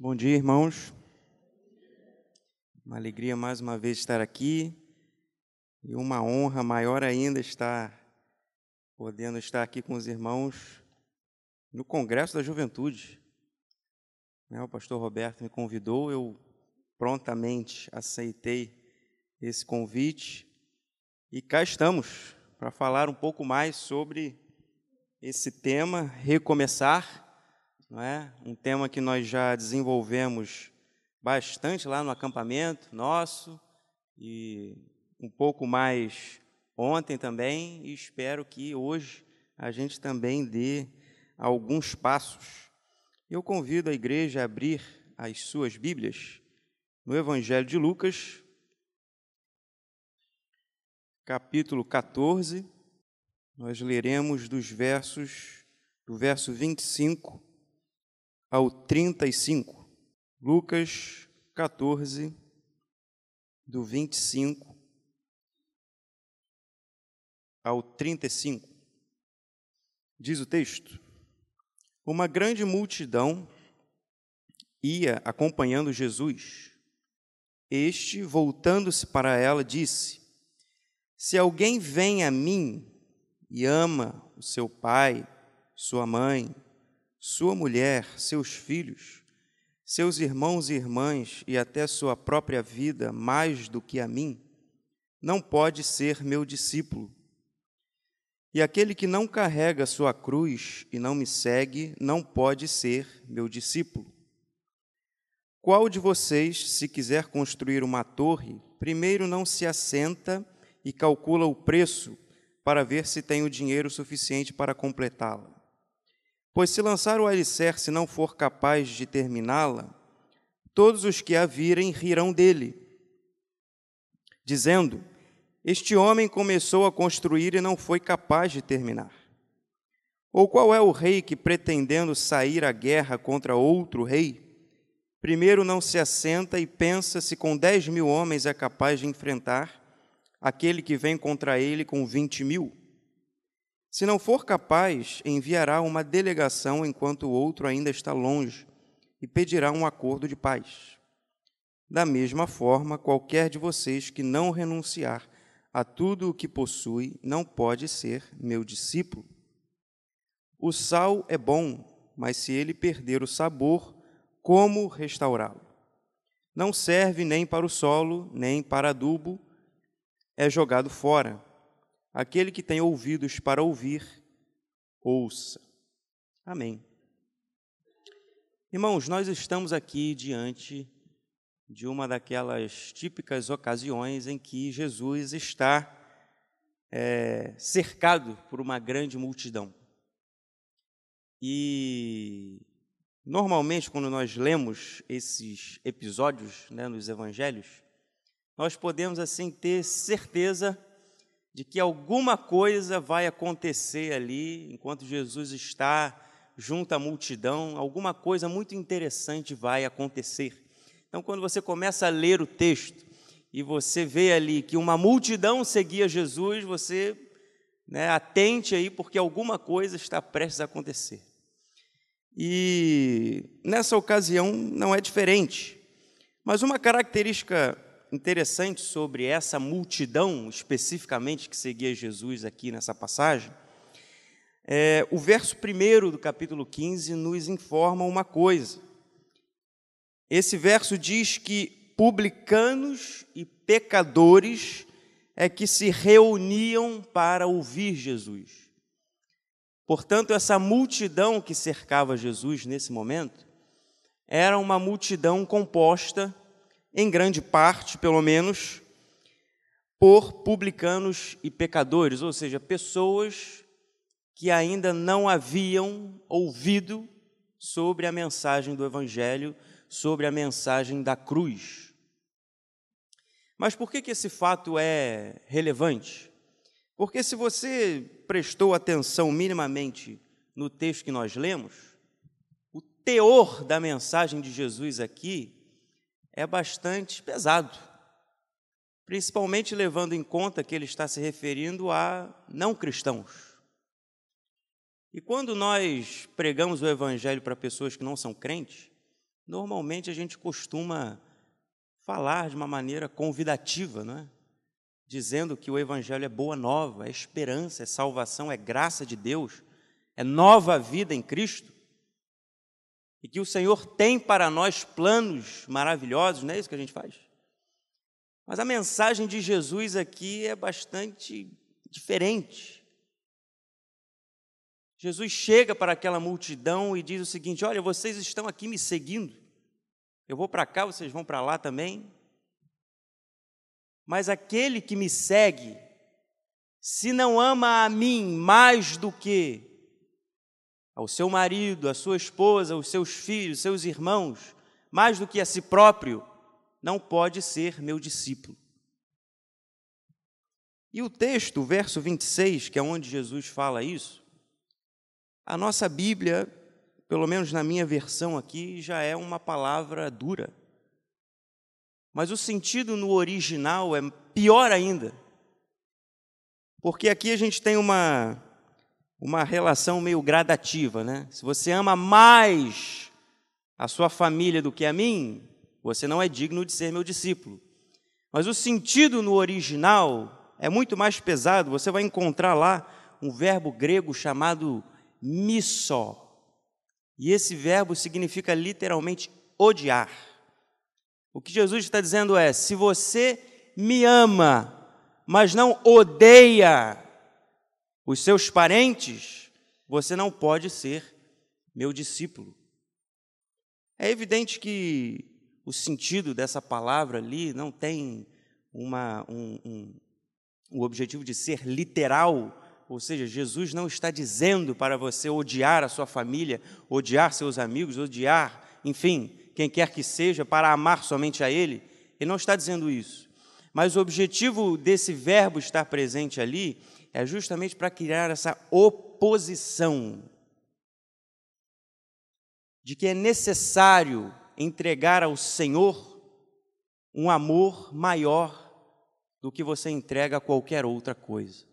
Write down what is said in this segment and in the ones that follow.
Bom dia, irmãos. Uma alegria mais uma vez estar aqui e uma honra maior ainda estar podendo estar aqui com os irmãos no Congresso da Juventude. Né, o pastor Roberto me convidou, eu prontamente aceitei esse convite e cá estamos para falar um pouco mais sobre esse tema, recomeçar não é? Um tema que nós já desenvolvemos bastante lá no acampamento nosso e um pouco mais ontem também, e espero que hoje a gente também dê alguns passos. Eu convido a igreja a abrir as suas Bíblias no Evangelho de Lucas, capítulo 14. Nós leremos dos versos do verso 25 ao 35. Lucas 14, do 25 ao 35. Diz o texto: Uma grande multidão ia acompanhando Jesus. Este, voltando-se para ela, disse: Se alguém vem a mim e ama o seu pai, sua mãe, sua mulher, seus filhos, seus irmãos e irmãs e até sua própria vida mais do que a mim, não pode ser meu discípulo. E aquele que não carrega sua cruz e não me segue, não pode ser meu discípulo. Qual de vocês, se quiser construir uma torre, primeiro não se assenta e calcula o preço para ver se tem o dinheiro suficiente para completá-la? Pois se lançar o alicerce não for capaz de terminá-la, todos os que a virem rirão dele, dizendo: Este homem começou a construir e não foi capaz de terminar. Ou qual é o rei que, pretendendo sair à guerra contra outro rei, primeiro não se assenta e pensa se com dez mil homens é capaz de enfrentar aquele que vem contra ele com vinte mil? Se não for capaz, enviará uma delegação enquanto o outro ainda está longe e pedirá um acordo de paz. Da mesma forma, qualquer de vocês que não renunciar a tudo o que possui não pode ser meu discípulo. O sal é bom, mas se ele perder o sabor, como restaurá-lo? Não serve nem para o solo, nem para adubo, é jogado fora. Aquele que tem ouvidos para ouvir, ouça. Amém. Irmãos, nós estamos aqui diante de uma daquelas típicas ocasiões em que Jesus está é, cercado por uma grande multidão. E normalmente, quando nós lemos esses episódios né, nos evangelhos, nós podemos assim ter certeza de que alguma coisa vai acontecer ali enquanto Jesus está junto à multidão, alguma coisa muito interessante vai acontecer. Então, quando você começa a ler o texto e você vê ali que uma multidão seguia Jesus, você né, atente aí, porque alguma coisa está prestes a acontecer. E nessa ocasião não é diferente. Mas uma característica interessante sobre essa multidão, especificamente, que seguia Jesus aqui nessa passagem, é, o verso 1 do capítulo 15 nos informa uma coisa. Esse verso diz que publicanos e pecadores é que se reuniam para ouvir Jesus. Portanto, essa multidão que cercava Jesus nesse momento era uma multidão composta em grande parte, pelo menos, por publicanos e pecadores, ou seja, pessoas que ainda não haviam ouvido sobre a mensagem do Evangelho, sobre a mensagem da cruz. Mas por que, que esse fato é relevante? Porque se você prestou atenção minimamente no texto que nós lemos, o teor da mensagem de Jesus aqui é bastante pesado, principalmente levando em conta que ele está se referindo a não cristãos. E quando nós pregamos o evangelho para pessoas que não são crentes, normalmente a gente costuma falar de uma maneira convidativa, não é? Dizendo que o Evangelho é boa nova, é esperança, é salvação, é graça de Deus, é nova vida em Cristo. E que o Senhor tem para nós planos maravilhosos, não é isso que a gente faz? Mas a mensagem de Jesus aqui é bastante diferente. Jesus chega para aquela multidão e diz o seguinte: Olha, vocês estão aqui me seguindo, eu vou para cá, vocês vão para lá também. Mas aquele que me segue, se não ama a mim mais do que ao seu marido, à sua esposa, aos seus filhos, seus irmãos, mais do que a si próprio, não pode ser meu discípulo. E o texto, o verso 26, que é onde Jesus fala isso, a nossa Bíblia, pelo menos na minha versão aqui, já é uma palavra dura. Mas o sentido no original é pior ainda. Porque aqui a gente tem uma, uma relação meio gradativa, né? Se você ama mais a sua família do que a mim, você não é digno de ser meu discípulo. Mas o sentido no original é muito mais pesado. Você vai encontrar lá um verbo grego chamado missó. E esse verbo significa literalmente odiar. O que Jesus está dizendo é: se você me ama, mas não odeia os seus parentes, você não pode ser meu discípulo. É evidente que o sentido dessa palavra ali não tem uma, um, um, o objetivo de ser literal, ou seja, Jesus não está dizendo para você odiar a sua família, odiar seus amigos, odiar, enfim, quem quer que seja, para amar somente a Ele. Ele não está dizendo isso. Mas o objetivo desse verbo estar presente ali é justamente para criar essa oposição de que é necessário entregar ao Senhor um amor maior do que você entrega a qualquer outra coisa.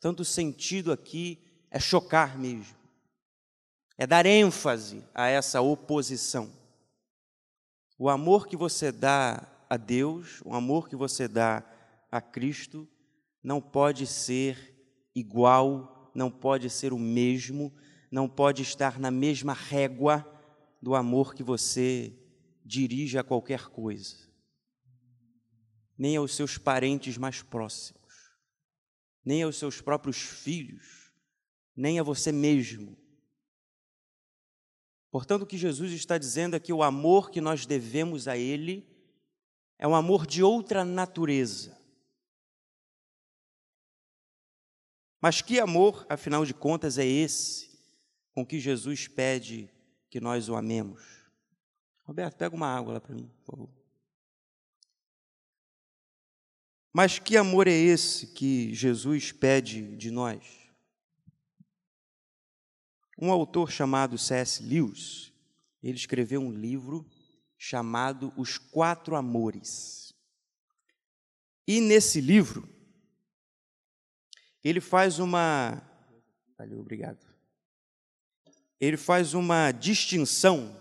Tanto o sentido aqui é chocar mesmo, é dar ênfase a essa oposição. O amor que você dá a Deus, o amor que você dá a Cristo, não pode ser igual, não pode ser o mesmo, não pode estar na mesma régua do amor que você dirige a qualquer coisa, nem aos seus parentes mais próximos, nem aos seus próprios filhos, nem a você mesmo. Portanto, o que Jesus está dizendo é que o amor que nós devemos a Ele é um amor de outra natureza. Mas que amor, afinal de contas, é esse com que Jesus pede que nós o amemos. Roberto, pega uma água lá para mim, por favor. Mas que amor é esse que Jesus pede de nós? Um autor chamado C.S. Lewis, ele escreveu um livro chamado Os Quatro Amores. E nesse livro, ele faz uma. Valeu, obrigado ele faz uma distinção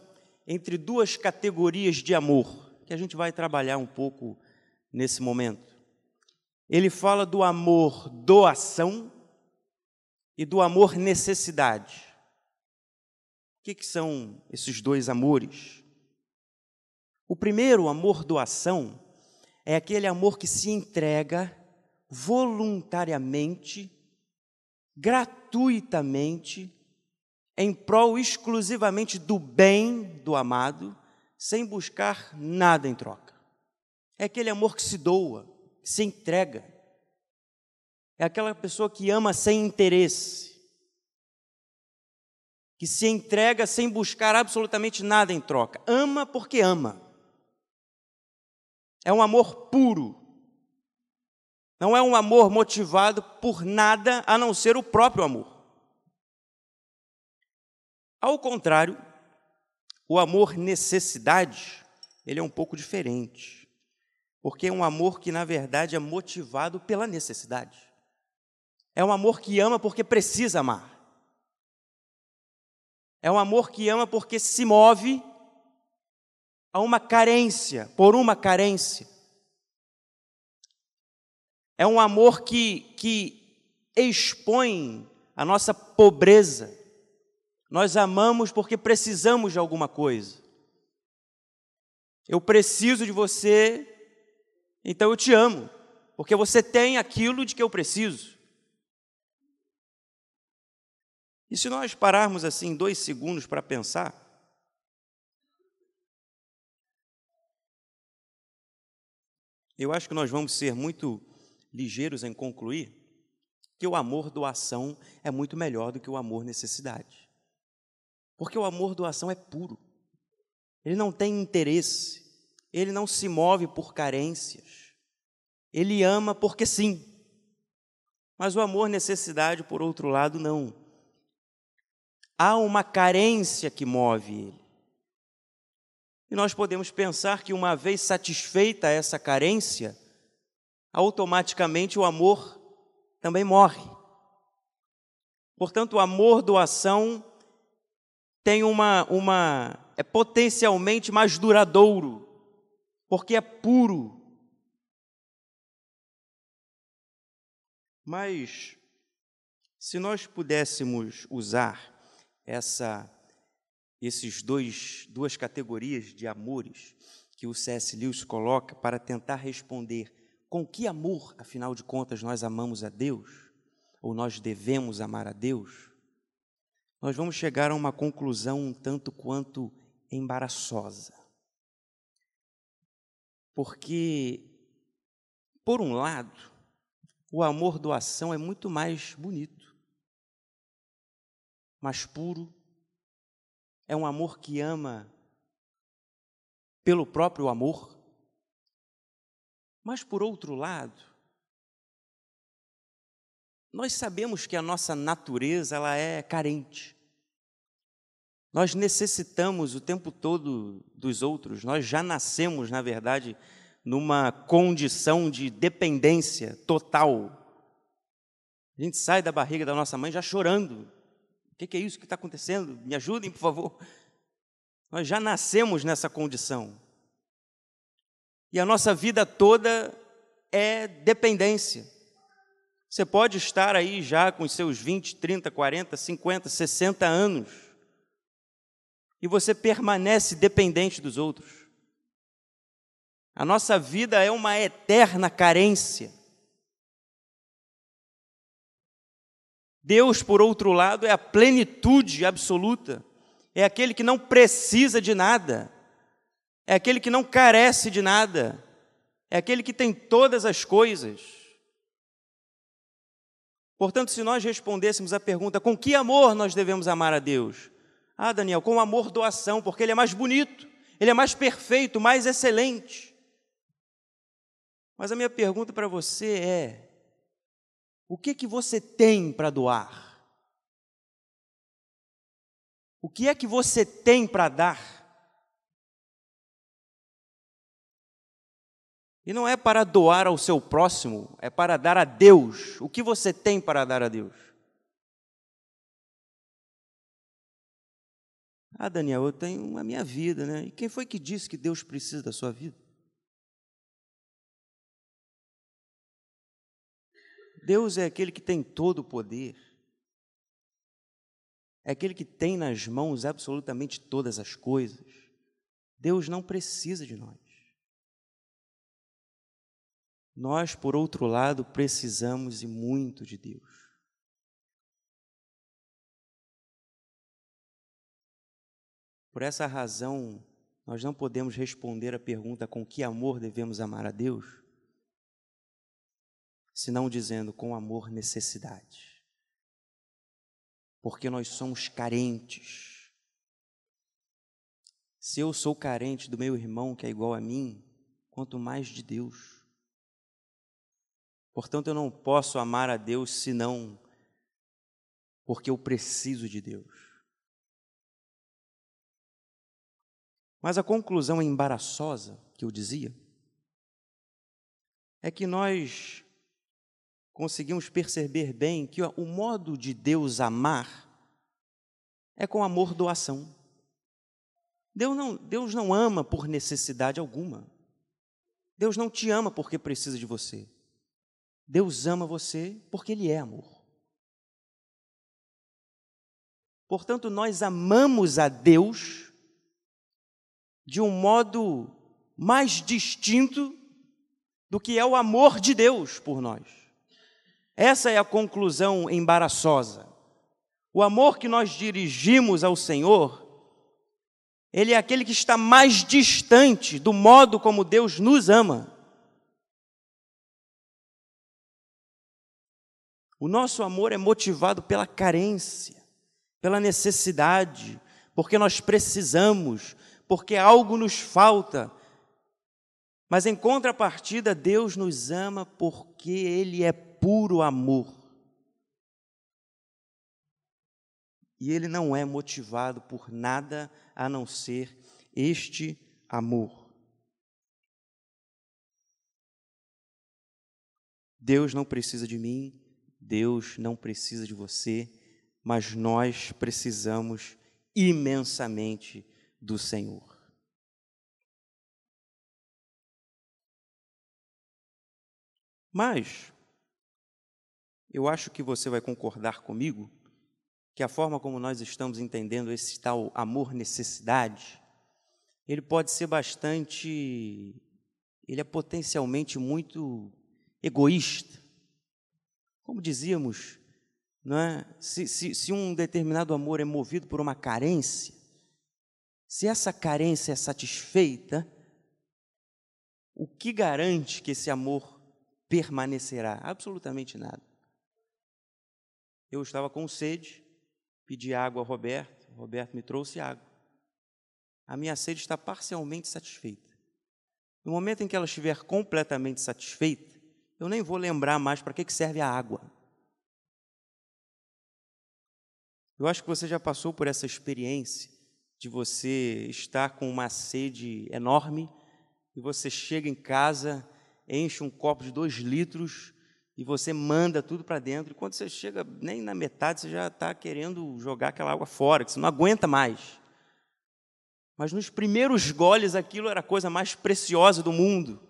entre duas categorias de amor, que a gente vai trabalhar um pouco nesse momento. Ele fala do amor doação e do amor necessidade. O que, que são esses dois amores? O primeiro, o amor doação, é aquele amor que se entrega voluntariamente, gratuitamente, em prol exclusivamente do bem do amado, sem buscar nada em troca. É aquele amor que se doa, que se entrega. É aquela pessoa que ama sem interesse, que se entrega sem buscar absolutamente nada em troca. Ama porque ama. É um amor puro. Não é um amor motivado por nada a não ser o próprio amor. Ao contrário, o amor necessidade, ele é um pouco diferente. Porque é um amor que, na verdade, é motivado pela necessidade. É um amor que ama porque precisa amar. É um amor que ama porque se move a uma carência, por uma carência. É um amor que, que expõe a nossa pobreza. Nós amamos porque precisamos de alguma coisa. Eu preciso de você, então eu te amo, porque você tem aquilo de que eu preciso. E se nós pararmos assim dois segundos para pensar, eu acho que nós vamos ser muito ligeiros em concluir que o amor doação é muito melhor do que o amor necessidade. Porque o amor doação é puro. Ele não tem interesse, ele não se move por carências. Ele ama porque sim. Mas o amor necessidade, por outro lado, não. Há uma carência que move ele. E nós podemos pensar que, uma vez satisfeita essa carência, automaticamente o amor também morre. Portanto, o amor doação tem uma, uma é potencialmente mais duradouro, porque é puro. Mas se nós pudéssemos usar essa, esses dois, duas categorias de amores que o C.S. Lewis coloca para tentar responder com que amor, afinal de contas, nós amamos a Deus, ou nós devemos amar a Deus, nós vamos chegar a uma conclusão um tanto quanto embaraçosa. Porque, por um lado, o amor doação é muito mais bonito mais puro. É um amor que ama pelo próprio amor. Mas, por outro lado, nós sabemos que a nossa natureza ela é carente. Nós necessitamos o tempo todo dos outros. Nós já nascemos, na verdade, numa condição de dependência total. A gente sai da barriga da nossa mãe já chorando, que, que é isso que está acontecendo? Me ajudem, por favor. Nós já nascemos nessa condição. E a nossa vida toda é dependência. Você pode estar aí já com os seus 20, 30, 40, 50, 60 anos. E você permanece dependente dos outros. A nossa vida é uma eterna carência. Deus, por outro lado, é a plenitude absoluta, é aquele que não precisa de nada, é aquele que não carece de nada, é aquele que tem todas as coisas. Portanto, se nós respondêssemos a pergunta com que amor nós devemos amar a Deus? Ah, Daniel, com amor doação, porque ele é mais bonito, ele é mais perfeito, mais excelente. Mas a minha pergunta para você é: o que que você tem para doar? O que é que você tem para dar? E não é para doar ao seu próximo, é para dar a Deus. O que você tem para dar a Deus? Ah, Daniel, eu tenho a minha vida, né? E quem foi que disse que Deus precisa da sua vida? Deus é aquele que tem todo o poder, é aquele que tem nas mãos absolutamente todas as coisas. Deus não precisa de nós. Nós, por outro lado, precisamos e muito de Deus. Por essa razão, nós não podemos responder a pergunta com que amor devemos amar a Deus, senão dizendo com amor necessidade. Porque nós somos carentes. Se eu sou carente do meu irmão que é igual a mim, quanto mais de Deus. Portanto, eu não posso amar a Deus senão porque eu preciso de Deus. Mas a conclusão embaraçosa que eu dizia é que nós conseguimos perceber bem que o modo de Deus amar é com amor doação. Deus não, Deus não ama por necessidade alguma. Deus não te ama porque precisa de você. Deus ama você porque Ele é amor. Portanto, nós amamos a Deus de um modo mais distinto do que é o amor de Deus por nós. Essa é a conclusão embaraçosa. O amor que nós dirigimos ao Senhor, ele é aquele que está mais distante do modo como Deus nos ama. O nosso amor é motivado pela carência pela necessidade, porque nós precisamos, porque algo nos falta. Mas em contrapartida, Deus nos ama porque Ele é puro amor. E Ele não é motivado por nada a não ser este amor. Deus não precisa de mim, Deus não precisa de você mas nós precisamos imensamente do Senhor. Mas, eu acho que você vai concordar comigo que a forma como nós estamos entendendo esse tal amor-necessidade, ele pode ser bastante. Ele é potencialmente muito egoísta. Como dizíamos é? se, se, se um determinado amor é movido por uma carência, se essa carência é satisfeita, o que garante que esse amor permanecerá? Absolutamente nada. Eu estava com sede, pedi água ao Roberto, Roberto me trouxe água. A minha sede está parcialmente satisfeita. No momento em que ela estiver completamente satisfeita, eu nem vou lembrar mais para que serve a água. Eu acho que você já passou por essa experiência de você estar com uma sede enorme e você chega em casa, enche um copo de dois litros e você manda tudo para dentro. E quando você chega nem na metade, você já está querendo jogar aquela água fora, que você não aguenta mais. Mas nos primeiros goles aquilo era a coisa mais preciosa do mundo.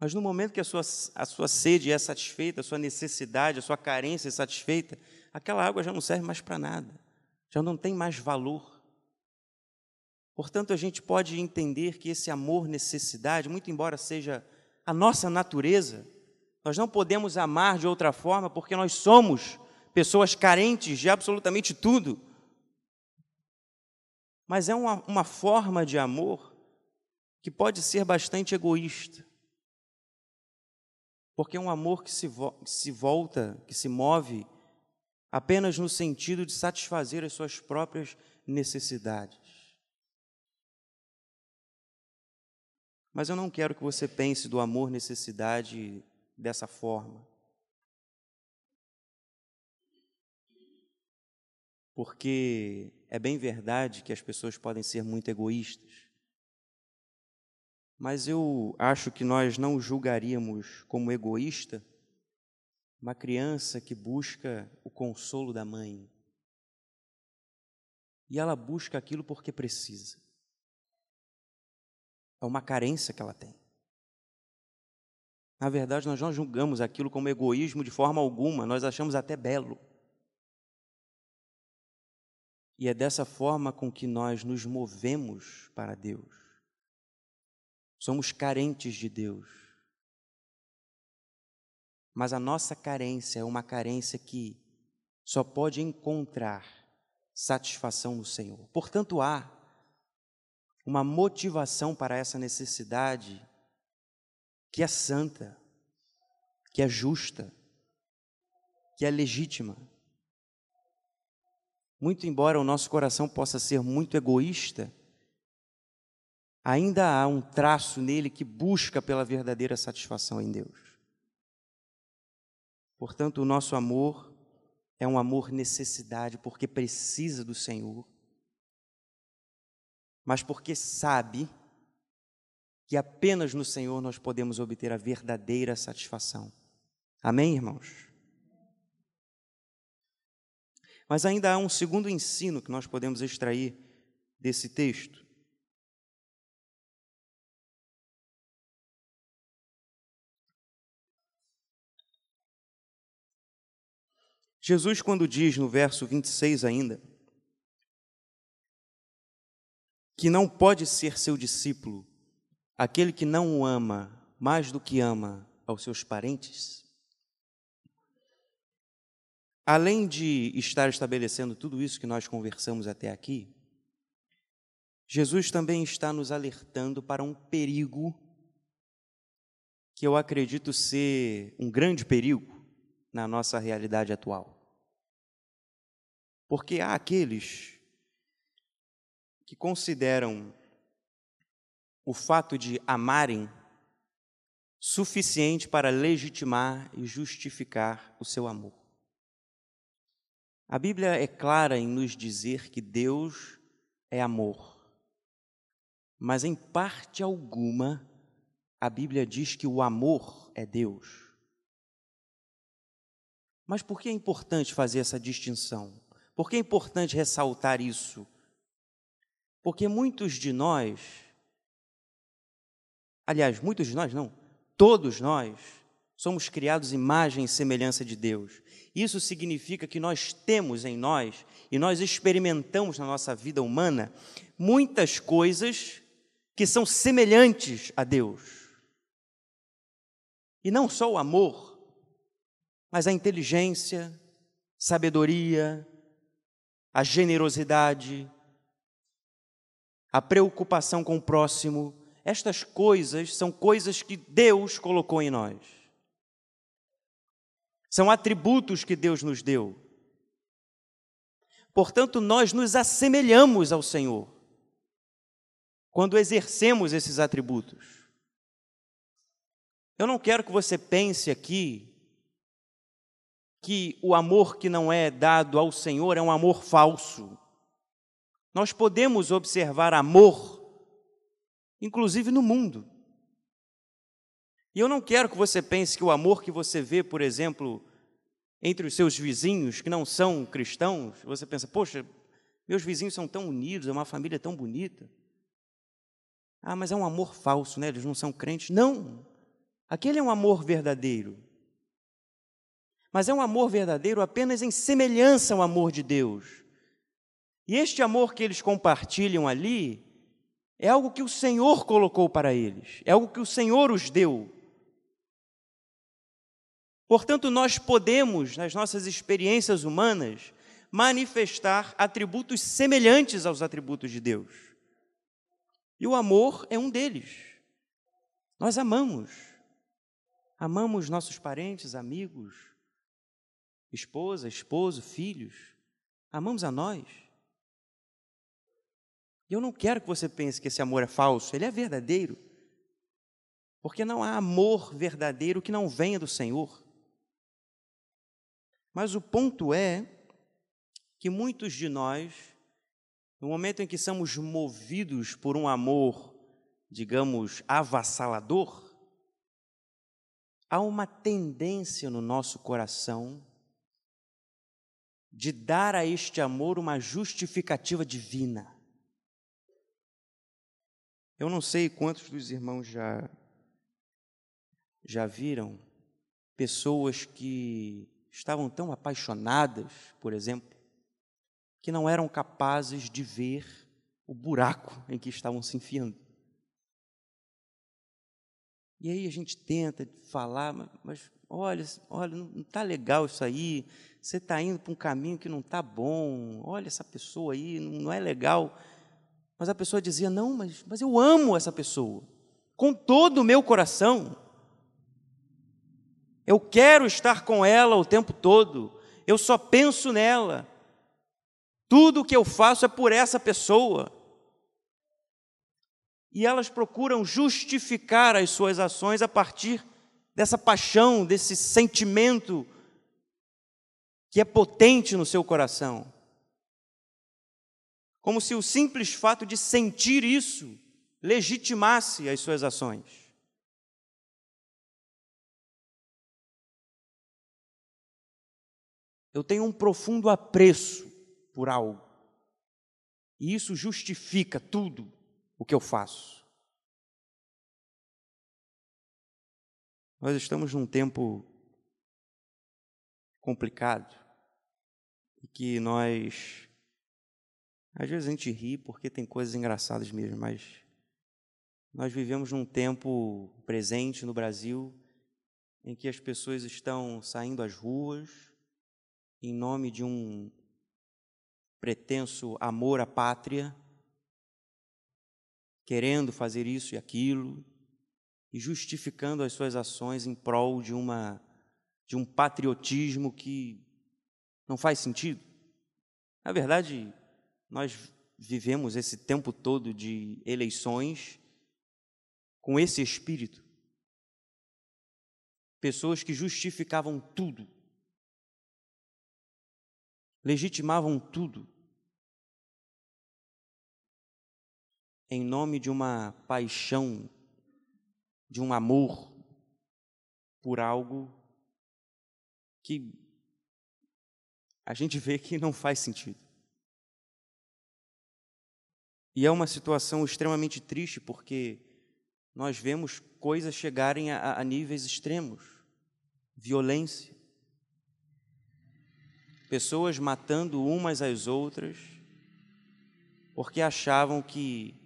Mas no momento que a sua, a sua sede é satisfeita, a sua necessidade, a sua carência é satisfeita, aquela água já não serve mais para nada, já não tem mais valor. Portanto, a gente pode entender que esse amor, necessidade, muito embora seja a nossa natureza, nós não podemos amar de outra forma porque nós somos pessoas carentes de absolutamente tudo. Mas é uma, uma forma de amor que pode ser bastante egoísta. Porque é um amor que se, vo que se volta, que se move apenas no sentido de satisfazer as suas próprias necessidades. Mas eu não quero que você pense do amor necessidade dessa forma. Porque é bem verdade que as pessoas podem ser muito egoístas. Mas eu acho que nós não julgaríamos como egoísta uma criança que busca o consolo da mãe. E ela busca aquilo porque precisa. É uma carência que ela tem. Na verdade, nós não julgamos aquilo como egoísmo de forma alguma, nós achamos até belo. E é dessa forma com que nós nos movemos para Deus. Somos carentes de Deus. Mas a nossa carência é uma carência que só pode encontrar satisfação no Senhor. Portanto, há uma motivação para essa necessidade que é santa, que é justa, que é legítima. Muito embora o nosso coração possa ser muito egoísta, ainda há um traço nele que busca pela verdadeira satisfação em Deus. Portanto, o nosso amor é um amor necessidade, porque precisa do Senhor, mas porque sabe que apenas no Senhor nós podemos obter a verdadeira satisfação. Amém, irmãos? Mas ainda há um segundo ensino que nós podemos extrair desse texto. Jesus, quando diz no verso 26 ainda, que não pode ser seu discípulo aquele que não o ama mais do que ama aos seus parentes, além de estar estabelecendo tudo isso que nós conversamos até aqui, Jesus também está nos alertando para um perigo que eu acredito ser um grande perigo na nossa realidade atual. Porque há aqueles que consideram o fato de amarem suficiente para legitimar e justificar o seu amor. A Bíblia é clara em nos dizer que Deus é amor, mas em parte alguma a Bíblia diz que o amor é Deus. Mas por que é importante fazer essa distinção? Por que é importante ressaltar isso? Porque muitos de nós, aliás, muitos de nós não, todos nós, somos criados imagem e semelhança de Deus. Isso significa que nós temos em nós e nós experimentamos na nossa vida humana muitas coisas que são semelhantes a Deus. E não só o amor, mas a inteligência, sabedoria, a generosidade, a preocupação com o próximo, estas coisas são coisas que Deus colocou em nós. São atributos que Deus nos deu. Portanto, nós nos assemelhamos ao Senhor quando exercemos esses atributos. Eu não quero que você pense aqui que o amor que não é dado ao Senhor é um amor falso. Nós podemos observar amor, inclusive no mundo. E eu não quero que você pense que o amor que você vê, por exemplo, entre os seus vizinhos que não são cristãos, você pensa, poxa, meus vizinhos são tão unidos, é uma família tão bonita. Ah, mas é um amor falso, né? Eles não são crentes. Não. Aquele é um amor verdadeiro mas é um amor verdadeiro apenas em semelhança ao amor de Deus. E este amor que eles compartilham ali é algo que o Senhor colocou para eles, é algo que o Senhor os deu. Portanto, nós podemos, nas nossas experiências humanas, manifestar atributos semelhantes aos atributos de Deus. E o amor é um deles. Nós amamos. Amamos nossos parentes, amigos, esposa, esposo, filhos, amamos a nós. E eu não quero que você pense que esse amor é falso, ele é verdadeiro. Porque não há amor verdadeiro que não venha do Senhor. Mas o ponto é que muitos de nós, no momento em que somos movidos por um amor, digamos, avassalador, há uma tendência no nosso coração de dar a este amor uma justificativa divina. Eu não sei quantos dos irmãos já já viram pessoas que estavam tão apaixonadas, por exemplo, que não eram capazes de ver o buraco em que estavam se enfiando. E aí a gente tenta falar, mas olha, olha, não está legal isso aí, você está indo para um caminho que não está bom, olha essa pessoa aí, não é legal. Mas a pessoa dizia: Não, mas, mas eu amo essa pessoa, com todo o meu coração. Eu quero estar com ela o tempo todo, eu só penso nela. Tudo o que eu faço é por essa pessoa. E elas procuram justificar as suas ações a partir dessa paixão, desse sentimento que é potente no seu coração. Como se o simples fato de sentir isso legitimasse as suas ações. eu tenho um profundo apreço por algo. E isso justifica tudo o que eu faço. Nós estamos num tempo complicado e que nós às vezes a gente ri porque tem coisas engraçadas mesmo, mas nós vivemos num tempo presente no Brasil em que as pessoas estão saindo às ruas em nome de um pretenso amor à pátria, querendo fazer isso e aquilo e justificando as suas ações em prol de uma de um patriotismo que não faz sentido. Na verdade, nós vivemos esse tempo todo de eleições com esse espírito. Pessoas que justificavam tudo, legitimavam tudo, em nome de uma paixão, de um amor por algo que a gente vê que não faz sentido. E é uma situação extremamente triste porque nós vemos coisas chegarem a, a níveis extremos violência, pessoas matando umas às outras, porque achavam que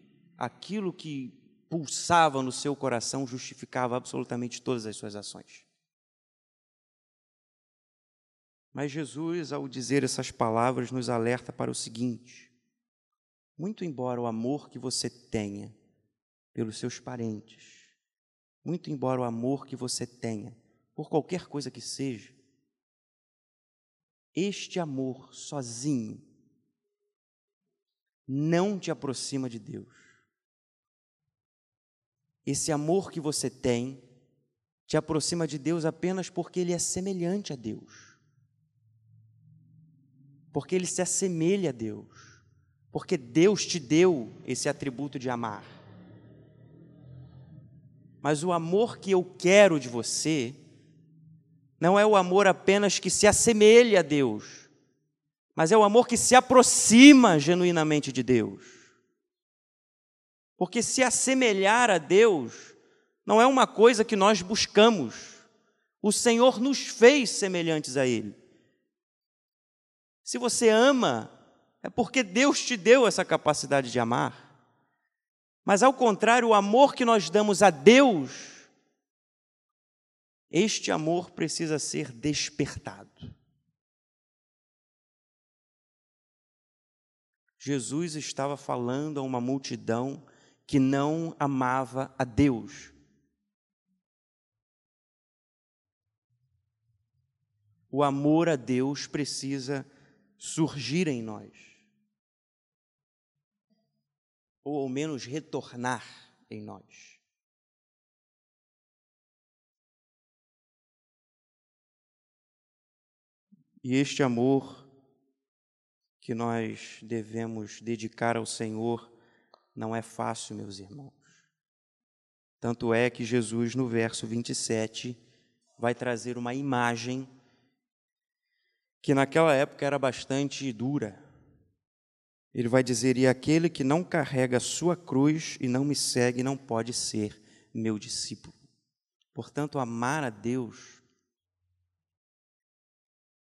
aquilo que pulsava no seu coração justificava absolutamente todas as suas ações. Mas Jesus, ao dizer essas palavras, nos alerta para o seguinte: muito embora o amor que você tenha pelos seus parentes, muito embora o amor que você tenha por qualquer coisa que seja, este amor sozinho não te aproxima de Deus. Esse amor que você tem te aproxima de Deus apenas porque ele é semelhante a Deus. Porque ele se assemelha a Deus porque Deus te deu esse atributo de amar. Mas o amor que eu quero de você não é o amor apenas que se assemelha a Deus, mas é o amor que se aproxima genuinamente de Deus. Porque se assemelhar a Deus não é uma coisa que nós buscamos. O Senhor nos fez semelhantes a Ele. Se você ama é porque Deus te deu essa capacidade de amar. Mas ao contrário, o amor que nós damos a Deus, este amor precisa ser despertado. Jesus estava falando a uma multidão que não amava a Deus. O amor a Deus precisa surgir em nós. ou ao menos retornar em nós. E este amor que nós devemos dedicar ao Senhor não é fácil, meus irmãos. Tanto é que Jesus, no verso 27, vai trazer uma imagem que naquela época era bastante dura. Ele vai dizer: E aquele que não carrega a sua cruz e não me segue não pode ser meu discípulo. Portanto, amar a Deus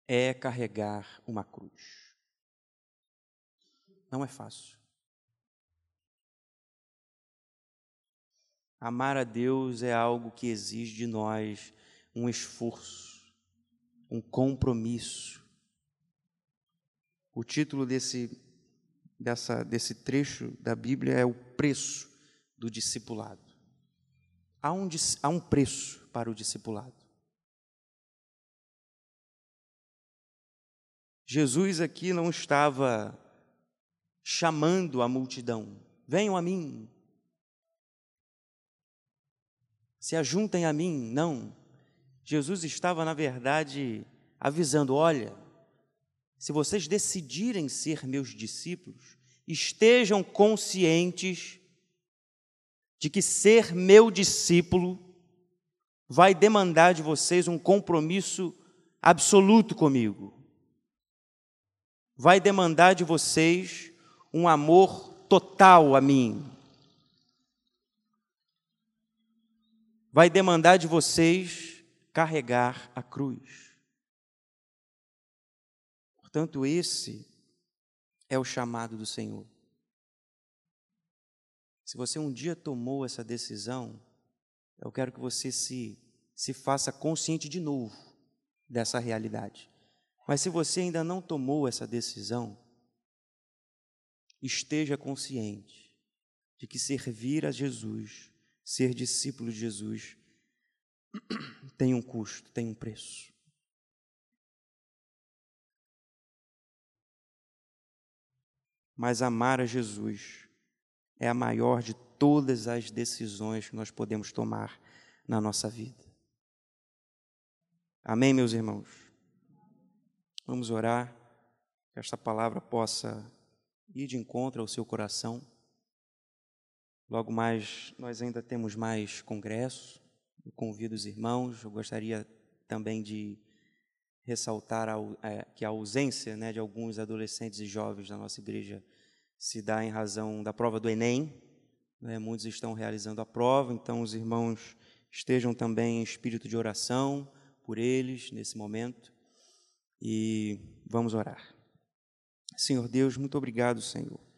é carregar uma cruz. Não é fácil. Amar a Deus é algo que exige de nós um esforço, um compromisso. O título desse dessa, desse trecho da Bíblia é o preço do discipulado. Há um, há um preço para o discipulado. Jesus aqui não estava chamando a multidão, venham a mim, se ajuntem a mim, não. Jesus estava, na verdade, avisando: olha, se vocês decidirem ser meus discípulos, estejam conscientes de que ser meu discípulo vai demandar de vocês um compromisso absoluto comigo. vai demandar de vocês um amor total a mim. Vai demandar de vocês carregar a cruz. Portanto, esse é o chamado do Senhor. Se você um dia tomou essa decisão, eu quero que você se, se faça consciente de novo dessa realidade. Mas se você ainda não tomou essa decisão, esteja consciente de que servir a Jesus, ser discípulo de Jesus, tem um custo, tem um preço. Mas amar a Jesus é a maior de todas as decisões que nós podemos tomar na nossa vida. Amém, meus irmãos? Vamos orar, que esta palavra possa ir de encontro ao seu coração. Logo mais, nós ainda temos mais congressos. Eu convido os irmãos. Eu gostaria também de ressaltar a, é, que a ausência né, de alguns adolescentes e jovens da nossa igreja se dá em razão da prova do Enem. Né, muitos estão realizando a prova, então os irmãos estejam também em espírito de oração por eles nesse momento e vamos orar. Senhor Deus, muito obrigado, Senhor.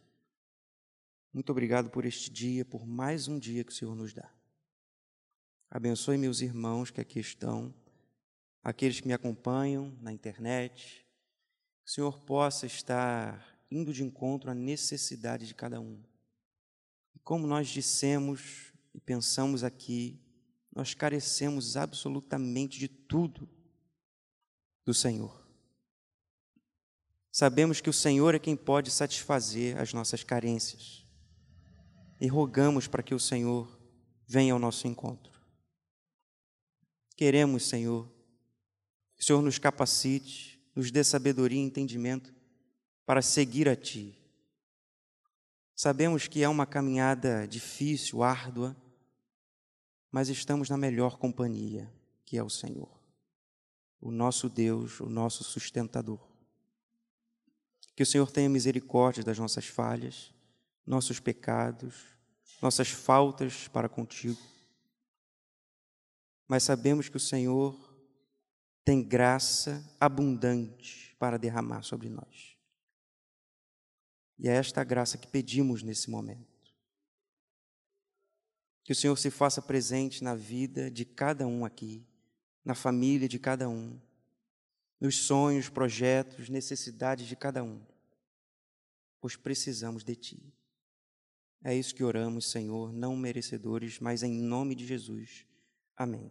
Muito obrigado por este dia, por mais um dia que o Senhor nos dá. Abençoe meus irmãos que aqui estão, aqueles que me acompanham na internet. Que o Senhor possa estar indo de encontro à necessidade de cada um. Como nós dissemos e pensamos aqui, nós carecemos absolutamente de tudo do Senhor. Sabemos que o Senhor é quem pode satisfazer as nossas carências e rogamos para que o Senhor venha ao nosso encontro. Queremos, Senhor, que o Senhor nos capacite, nos dê sabedoria e entendimento para seguir a Ti Sabemos que é uma caminhada difícil, árdua, mas estamos na melhor companhia, que é o Senhor, o nosso Deus, o nosso sustentador. Que o Senhor tenha misericórdia das nossas falhas, nossos pecados, nossas faltas para contigo. Mas sabemos que o Senhor tem graça abundante para derramar sobre nós. E é esta graça que pedimos nesse momento. Que o Senhor se faça presente na vida de cada um aqui, na família de cada um, nos sonhos, projetos, necessidades de cada um, pois precisamos de Ti. É isso que oramos, Senhor, não merecedores, mas em nome de Jesus. Amém.